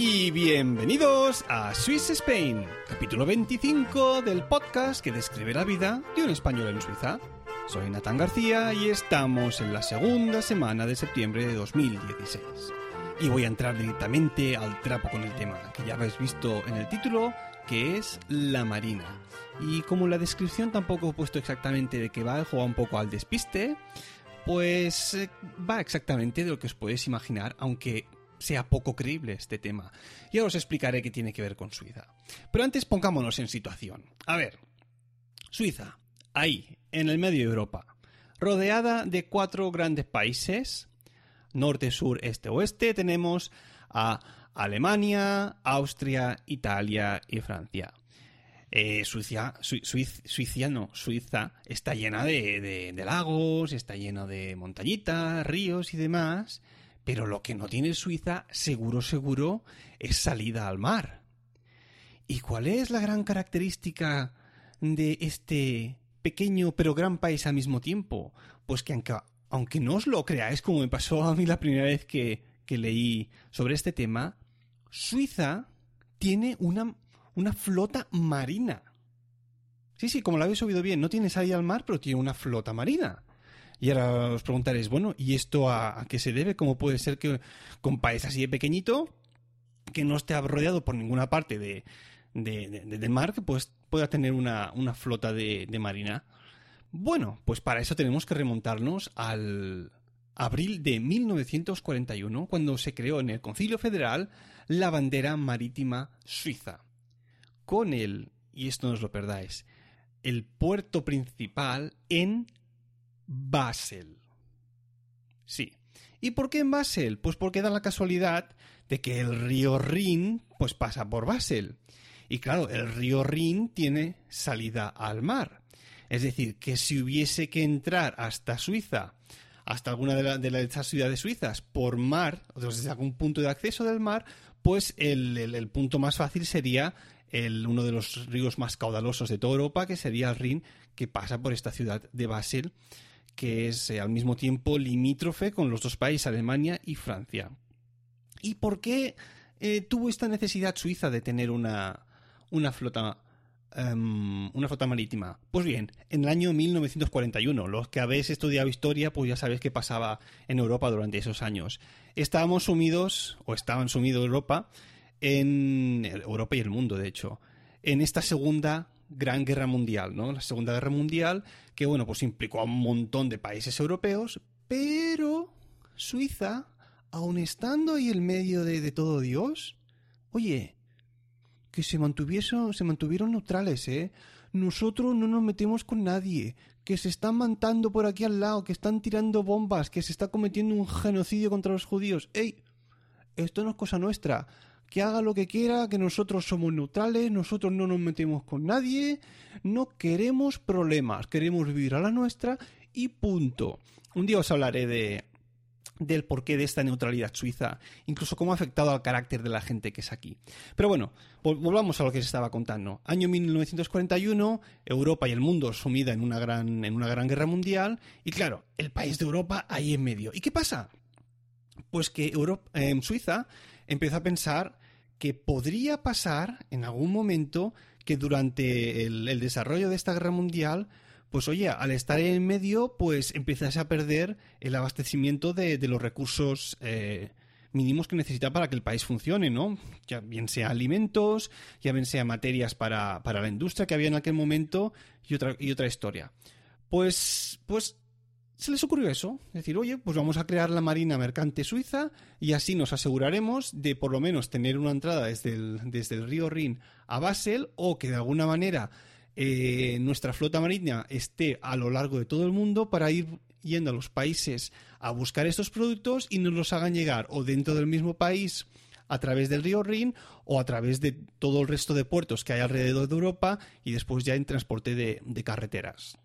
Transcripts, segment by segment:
Y bienvenidos a Swiss Spain, capítulo 25 del podcast que describe la vida de un español en Suiza. Soy Natán García y estamos en la segunda semana de septiembre de 2016. Y voy a entrar directamente al trapo con el tema, que ya habéis visto en el título, que es la Marina. Y como la descripción tampoco he puesto exactamente de qué va, juega un poco al despiste, pues eh, va exactamente de lo que os podéis imaginar, aunque sea poco creíble este tema. Y ahora os explicaré qué tiene que ver con Suiza. Pero antes pongámonos en situación. A ver, Suiza, ahí, en el medio de Europa, rodeada de cuatro grandes países, norte, sur, este, oeste, tenemos a Alemania, Austria, Italia y Francia. Eh, Suiza, Suiza, no, Suiza está llena de, de lagos, está llena de montañitas, ríos y demás, pero lo que no tiene Suiza, seguro, seguro, es salida al mar. ¿Y cuál es la gran característica de este pequeño pero gran país al mismo tiempo? Pues que aunque, no os lo creáis, como me pasó a mí la primera vez que, leí sobre este tema, Suiza tiene una, una flota marina. Sí, sí, como lo habéis oído bien, no tiene salida al mar, pero tiene una flota marina. Y ahora os preguntaréis, bueno, ¿y esto a, qué se debe? ¿Cómo puede ser que con país así de pequeñito, que no esté rodeado por ninguna parte de, de, mar, que pues, pueda tener una, flota de, de marina? Bueno, pues para eso tenemos que remontarnos al abril de 1941, cuando se creó en el Concilio Federal la bandera marítima suiza. Con el, y esto no os lo perdáis, el puerto principal en Basel. Sí. ¿Y por qué en Basel? Pues porque da la casualidad de que el río Rin pues pasa por Basel. Y claro, el río Rin tiene salida al mar. Es decir, que si hubiese que entrar hasta Suiza, hasta alguna de, las de ciudades suizas, por mar, o desde algún punto de acceso del mar, pues el, punto más fácil sería el, uno de los ríos más caudalosos de toda Europa, que sería el Rin, que pasa por esta ciudad de Basel que es eh, al mismo tiempo limítrofe con los dos países, Alemania y Francia. ¿Y por qué eh, tuvo esta necesidad Suiza de tener una, una flota em, una flota marítima. Pues bien, en el año 1941, los que habéis estudiado historia, pues ya sabéis qué pasaba en Europa durante esos años. Estábamos sumidos, o estaban sumidos Europa, en Europa y el mundo, de hecho, en esta segunda Gran Guerra Mundial, ¿no? La Segunda Guerra Mundial, que bueno, pues implicó a un montón de países europeos, pero Suiza, aun estando ahí en medio de, todo Dios, oye, que se, mantuviesen, se mantuvieron neutrales, ¿eh? Nosotros no nos metemos con nadie, que se están matando por aquí al lado, que están tirando bombas, que se está cometiendo un genocidio contra los judíos. ¡Ey! Esto no es cosa nuestra que haga lo que quiera, que nosotros somos neutrales, nosotros no nos metemos con nadie, no queremos problemas, queremos vivir a la nuestra y punto. Un día os hablaré de, del porqué de esta neutralidad suiza, incluso cómo ha afectado al carácter de la gente que es aquí. Pero bueno, volvamos a lo que se estaba contando. Año 1941, Europa y el mundo sumida en una gran, en una gran guerra mundial, y claro, el país de Europa ahí en medio. ¿Y qué pasa? Pues que Europa, eh, Suiza empezó a pensar que podría pasar en algún momento que durante el desarrollo de esta guerra mundial pues oye, al estar en medio, pues empiezas a perder el abastecimiento de, los recursos eh, mínimos que necesita para que el país funcione, ¿no? Ya bien sea alimentos, ya bien sea materias para, para la industria que había en aquel momento y otra, y otra historia. Pues, pues se les ocurrió eso, decir, oye, pues vamos a crear la Marina Mercante Suiza y así nos aseguraremos de por lo menos tener una entrada desde el, desde el río Rin a Basel o que de alguna manera eh, nuestra flota marina esté a lo largo de todo el mundo para ir yendo a los países a buscar estos productos y nos los hagan llegar o dentro del mismo país a través del río Rin o a través de todo el resto de puertos que hay alrededor de Europa y después ya en transporte de, carreteras.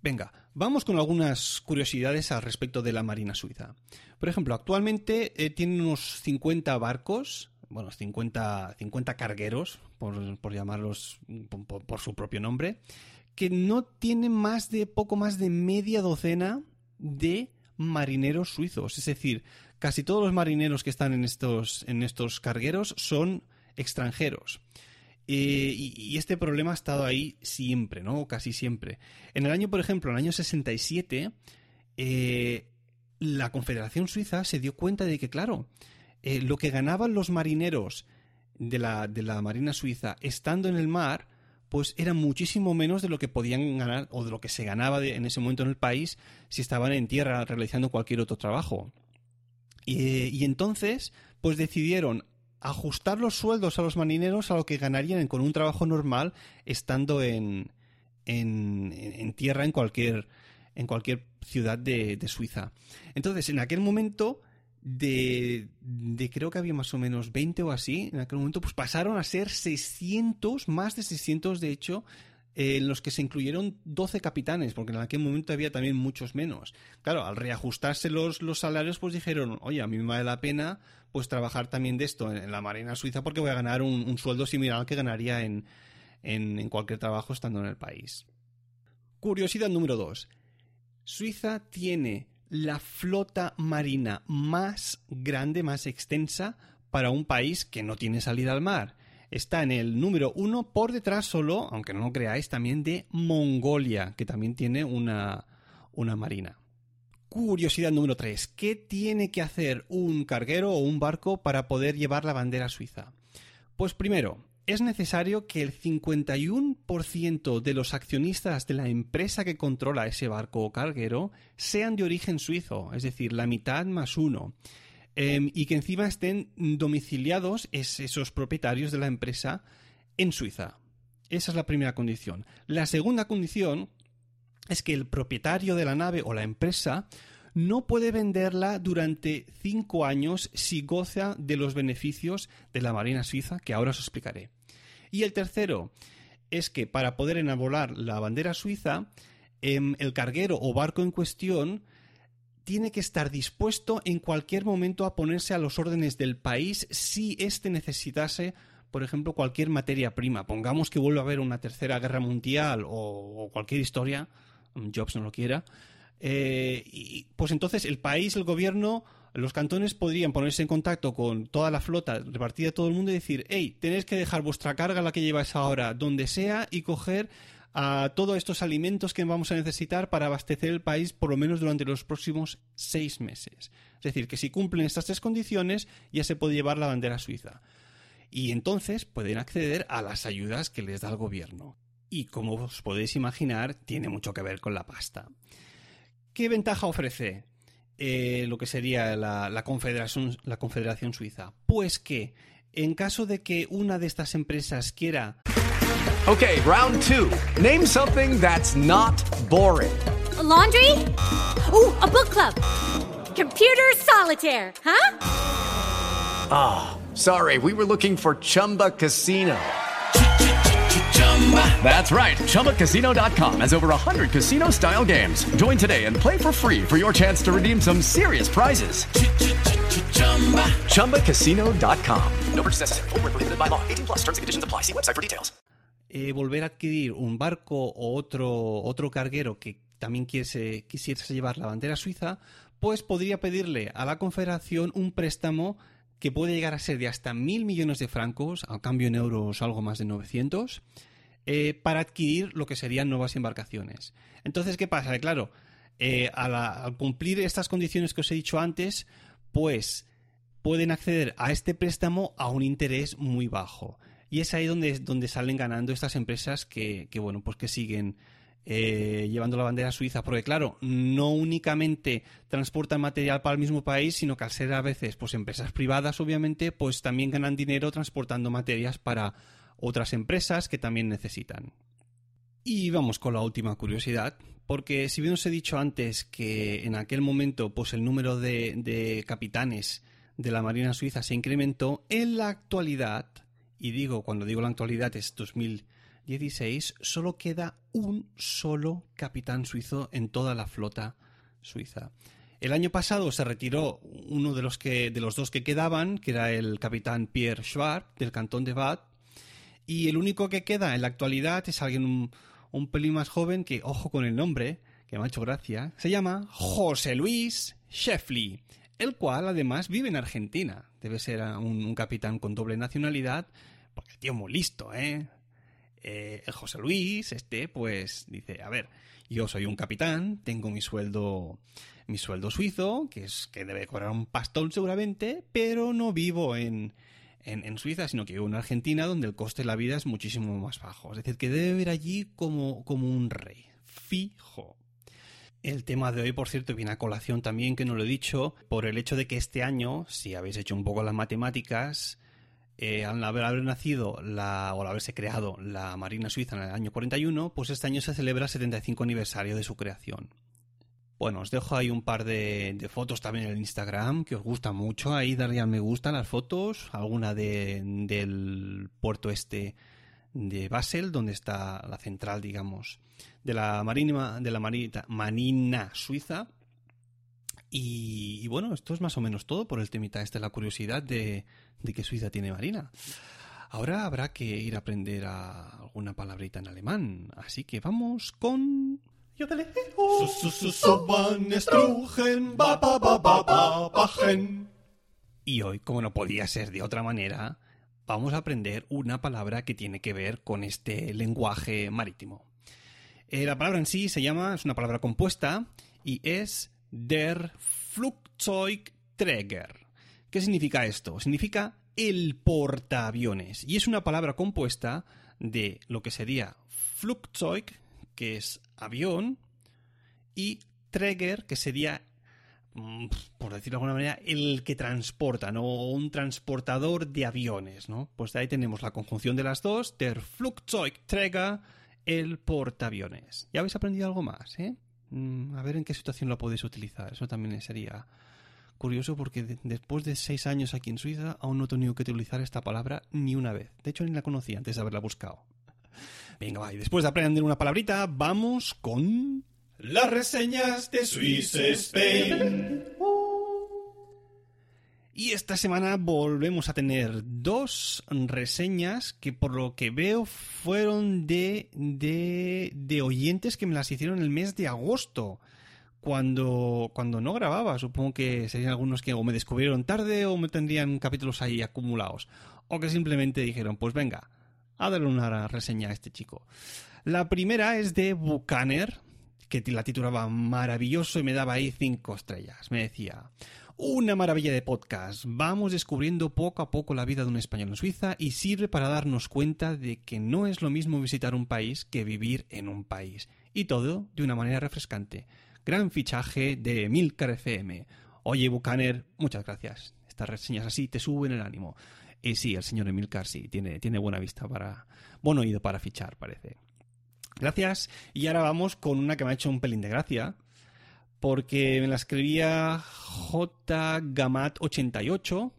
Venga, vamos con algunas curiosidades al respecto de la Marina Suiza. Por ejemplo, actualmente eh, tiene unos 50 barcos bueno, 50, 50 cargueros, por, llamarlos por, su propio nombre, que no tienen más de poco más de media docena de marineros suizos. Es decir, casi todos los marineros que están en estos, en estos cargueros son extranjeros. Eh, y, este problema ha estado ahí siempre, ¿no? Casi siempre. En el año, por ejemplo, en el año 67, eh, la Confederación Suiza se dio cuenta de que, claro, eh, lo que ganaban los marineros de la, de la Marina Suiza estando en el mar, pues era muchísimo menos de lo que podían ganar o de lo que se ganaba en ese momento en el país si estaban en tierra realizando cualquier otro trabajo. Y, entonces, pues decidieron ajustar los sueldos a los marineros a lo que ganarían con un trabajo normal estando en, en, en tierra en cualquier, en cualquier ciudad de, de Suiza. Entonces, en aquel momento de, de, creo que había más o menos 20 o así en aquel momento, pues pasaron a ser 600, más de 600 de hecho, eh, en los que se incluyeron 12 capitanes, porque en aquel momento había también muchos menos. Claro, al reajustarse los, los salarios, pues dijeron, oye, a mí me vale la pena pues trabajar también de esto en, la Marina Suiza porque voy a ganar un, sueldo similar al que ganaría en, en, en cualquier trabajo estando en el país. Curiosidad número 2. Suiza tiene la flota marina más grande, más extensa para un país que no tiene salida al mar. Está en el número uno por detrás solo, aunque no lo creáis, también de Mongolia, que también tiene una, una marina. Curiosidad número 3. ¿Qué tiene que hacer un carguero o un barco para poder llevar la bandera suiza? Pues primero, es necesario que el 51% de los accionistas de la empresa que controla ese barco o carguero sean de origen suizo, es decir, la mitad más uno. Em, y que encima estén domiciliados esos propietarios de la empresa en Suiza. Esa es la primera condición. La segunda condición es que el propietario de la nave o la empresa no puede venderla durante cinco años si goza de los beneficios de la Marina Suiza, que ahora os explicaré. Y el tercero es que para poder enabolar la bandera suiza, em, el carguero o barco en cuestión tiene que estar dispuesto en cualquier momento a ponerse a los órdenes del país si éste necesitase por ejemplo, cualquier materia prima. Pongamos que vuelva a haber una tercera guerra mundial o, o cualquier historia, Jobs no lo quiera, eh, y, pues entonces el país, el gobierno, los cantones podrían ponerse en contacto con toda la flota repartida de todo el mundo y decir, hey, tenéis que dejar vuestra carga, la que lleváis ahora, donde sea, y coger a todos estos alimentos que vamos a necesitar para abastecer el país por lo menos durante los próximos seis meses. Es decir, que si cumplen estas tres condiciones ya se puede llevar la bandera suiza. Y entonces pueden acceder a las ayudas que les da el gobierno. Y como os podéis imaginar, tiene mucho que ver con la pasta. ¿Qué ventaja ofrece eh, lo que sería la, confederación, la Confederación Suiza? Pues que en caso de que una de estas empresas quiera... Ok, round two. Name something that's not boring. laundry? Uh, a book club. Computer solitaire, huh? Ah, sorry, we were looking for Chumba Casino. That's right. ChumbaCasino.com has over 100 casino style games. Join today and play for free for your chance to redeem some serious prizes. ChumbaCasino.com. No purchase necessary. Void where prohibited by law. 18 plus terms and conditions apply. See website for details. eh, volver a adquirir un barco o otro, otro carguero que también quisiese, quisiese llevar la bandera suiza, pues podría pedirle a la Confederación un préstamo que puede llegar a ser de hasta mil millones de francos, al cambio en euros algo más de 900, eh, para adquirir lo que serían nuevas embarcaciones. Entonces, ¿qué pasa? Claro, eh, al cumplir estas condiciones que os he dicho antes, pues pueden acceder a este préstamo a un interés muy bajo. Y es ahí donde, salen ganando estas empresas que, que, bueno, pues que siguen eh, llevando la bandera suiza. Porque, claro, no únicamente transportan material para el mismo país, sino que al ser a veces pues empresas privadas, obviamente, pues también ganan dinero transportando materias para otras empresas que también necesitan. Y vamos con la última curiosidad, porque si bien os he dicho antes que en aquel momento pues el número de, de capitanes de la Marina Suiza se incrementó, en la actualidad, y digo cuando digo la actualidad es 2016, solo queda un solo capitán suizo en toda la flota suiza. El año pasado se retiró uno de los, que, de los dos que quedaban, que era el capitán Pierre Schwab, del cantón de Bad, y el único que queda en la actualidad es alguien un, pelín más joven que, ojo con el nombre, que me ha hecho gracia, se llama José Luis Sheffley, el cual además vive en Argentina. Debe ser un, un capitán con doble nacionalidad, porque el tío es muy listo, ¿eh? Eh, el José Luis, este, pues dice, a ver, yo soy un capitán, tengo mi sueldo, mi sueldo suizo, que es que debe cobrar un pastón seguramente, pero no vivo en, en, Suiza, sino que vivo en Argentina, donde el coste de la vida es muchísimo más bajo. Es decir, que debe vivir allí como, como un rey, fijo. El tema de hoy, por cierto, viene a colación también, que no lo he dicho, por el hecho de que este año, si habéis hecho un poco las matemáticas, eh, al haber, haber nacido la, o al haberse creado la Marina Suiza en el año 41, pues este año se celebra el 75 aniversario de su creación. Bueno, os dejo ahí un par de, fotos también en el Instagram, que os gusta mucho. Ahí darle al me gusta las fotos. Alguna de, del puerto este de Basel, donde está la central, digamos, de la Marina, de la Marita, Marina Suiza. Y, y bueno, esto es más o menos todo por el temita este, la curiosidad de, de que Suiza tiene marina. Ahora habrá que ir a aprender a alguna palabrita en alemán, así que vamos con... Y hoy, como no podía ser de otra manera, vamos a aprender una palabra que tiene que ver con este lenguaje marítimo. Eh, la palabra en sí se llama, es una palabra compuesta y es der Flugzeugträger. ¿Qué significa esto? Significa el portaaviones y es una palabra compuesta de lo que sería Flugzeug, que es avión, y Träger, que sería, mm, por decirlo de alguna manera, el que transporta, ¿no? O un transportador de aviones, ¿no? Pues ahí tenemos la conjunción de las dos, der Flugzeugträger, el portaaviones. ¿Ya habéis aprendido algo más, eh? Mm, A ver en qué situación lo podéis utilizar. Eso también sería curioso porque de- después de seis años aquí en Suiza aún no he tenido que utilizar esta palabra ni una vez. De hecho, ni la conocía antes de haberla buscado. Venga, va, y después de aprender una palabrita, vamos con... Las reseñas de Swiss Spain. Y esta semana volvemos a tener dos reseñas que por lo que veo fueron de, de, de oyentes que me las hicieron el mes de agosto. Cuando, cuando no grababa, supongo que serían algunos que o me descubrieron tarde o me tendrían capítulos ahí acumulados. O que simplemente dijeron, pues venga, a darle una reseña a este chico. La primera es de Buchaner, que la titulaba Maravilloso y me daba ahí cinco estrellas. Me decía, una maravilla de podcast. Vamos descubriendo poco a poco la vida de un español en Suiza y sirve para darnos cuenta de que no es lo mismo visitar un país que vivir en un país. Y todo de una manera refrescante. Gran fichaje de Milcar FM. Oye, Buchaner, muchas gracias. Estas reseñas así te suben el ánimo. Y sí, el señor Emilcar sí, tiene, tiene buena vista para. buen oído para fichar, parece. Gracias. Y ahora vamos con una que me ha hecho un pelín de gracia. Porque me la escribía JGamat88.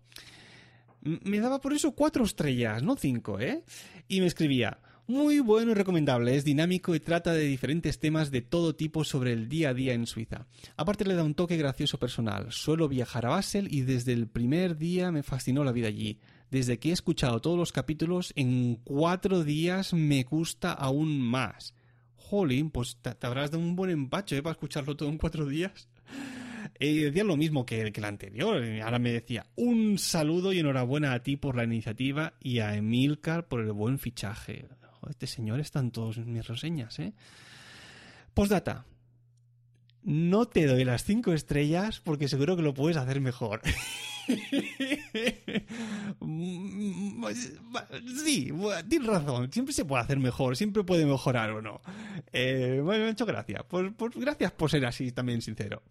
M- Me daba por eso cuatro estrellas, no cinco, ¿eh? Y me escribía. Muy bueno y recomendable, es dinámico y trata de diferentes temas de todo tipo sobre el día a día en Suiza. Aparte le da un toque gracioso personal. Suelo viajar a Basel y desde el primer día me fascinó la vida allí. Desde que he escuchado todos los capítulos, en cuatro días me gusta aún más. Jolín, pues te, habrás dado un buen empacho ¿eh? para escucharlo todo en cuatro días. Eh, decía lo mismo que, que el anterior. Ahora me decía un saludo y enhorabuena a ti por la iniciativa y a Emilcar por el buen fichaje este señor está en todas mis reseñas, ¿eh? Postdata. No te doy las cinco estrellas porque seguro que lo puedes hacer mejor. sí, tienes razón. Siempre se puede hacer mejor, siempre puede mejorar o no. Eh, bueno, muchas gracias. Pues, pues, gracias por ser así también sincero.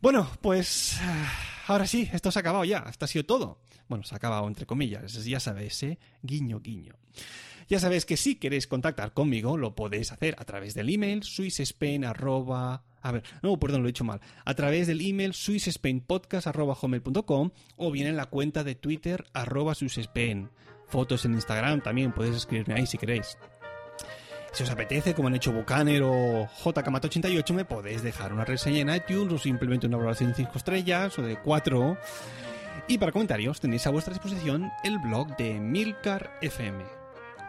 Bueno, pues ahora sí, esto se ha acabado ya. Esto ha sido todo. Bueno, se ha acabado entre comillas. Ya sabes, ¿eh? Guiño, guiño. Ya sabéis que si queréis contactar conmigo, lo podéis hacer a través del email swissspain A ver, no, perdón, lo he dicho mal. A través del email swissspainpodcast.com o bien en la cuenta de Twitter arroba swissspain. Fotos en Instagram también, podéis escribirme ahí si queréis. Si os apetece, como han hecho Bucaner o JKMat88, me podéis dejar una reseña en iTunes o simplemente una valoración de 5 estrellas o de 4. Y para comentarios tenéis a vuestra disposición el blog de Milcar FM.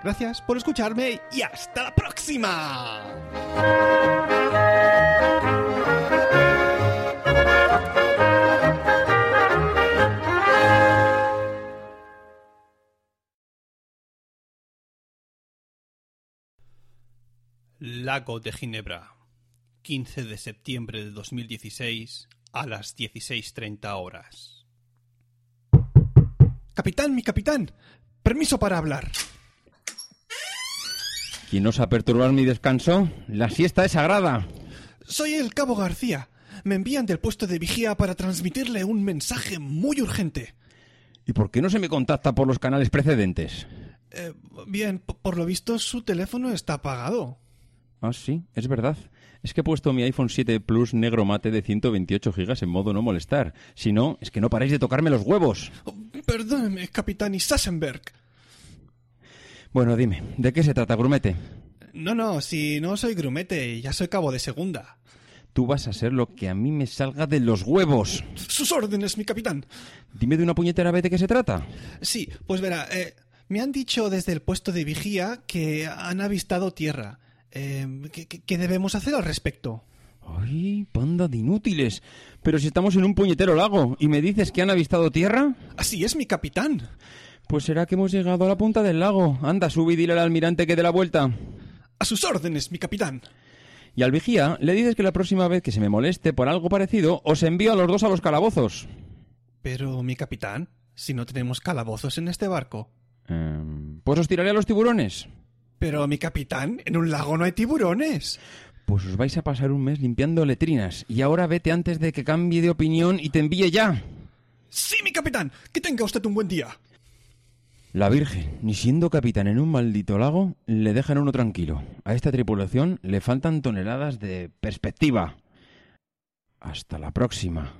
Gracias por escucharme y hasta la próxima. Lago de Ginebra, 15 de septiembre de 2016 a las 16.30 horas. Capitán, mi capitán, permiso para hablar. ¿Quién osa perturbar mi descanso? La siesta es sagrada. Soy el cabo García. Me envían del puesto de vigía para transmitirle un mensaje muy urgente. ¿Y por qué no se me contacta por los canales precedentes? Eh, bien, por lo visto su teléfono está apagado. Ah, sí, es verdad. Es que he puesto mi iPhone 7 Plus negro mate de 128 gigas en modo no molestar. Si no, es que no paráis de tocarme los huevos. Oh, perdóneme, capitán Isassenberg. Bueno, dime, ¿de qué se trata, grumete? No, no, si no soy grumete, ya soy cabo de segunda. Tú vas a ser lo que a mí me salga de los huevos. Sus órdenes, mi capitán. Dime de una puñetera vez de qué se trata. Sí, pues verá, eh, me han dicho desde el puesto de vigía que han avistado tierra. Eh, ¿qué, debemos hacer al respecto? ¡Ay, panda de inútiles! Pero si estamos en un puñetero lago y me dices que han avistado tierra. Así es, mi capitán. Pues será que hemos llegado a la punta del lago. Anda, sube y dile al almirante que dé la vuelta. A sus órdenes, mi capitán. Y al vigía le dices que la próxima vez que se me moleste por algo parecido, os envío a los dos a los calabozos. Pero, mi capitán, si no tenemos calabozos en este barco. Em, pues os tiraré a los tiburones. Pero, mi capitán, en un lago no hay tiburones. Pues os vais a pasar un mes limpiando letrinas. Y ahora vete antes de que cambie de opinión y te envíe ya. Sí, mi capitán. Que tenga usted un buen día. La Virgen, ni siendo capitán en un maldito lago, le dejan uno tranquilo. A esta tripulación le faltan toneladas de perspectiva. Hasta la próxima.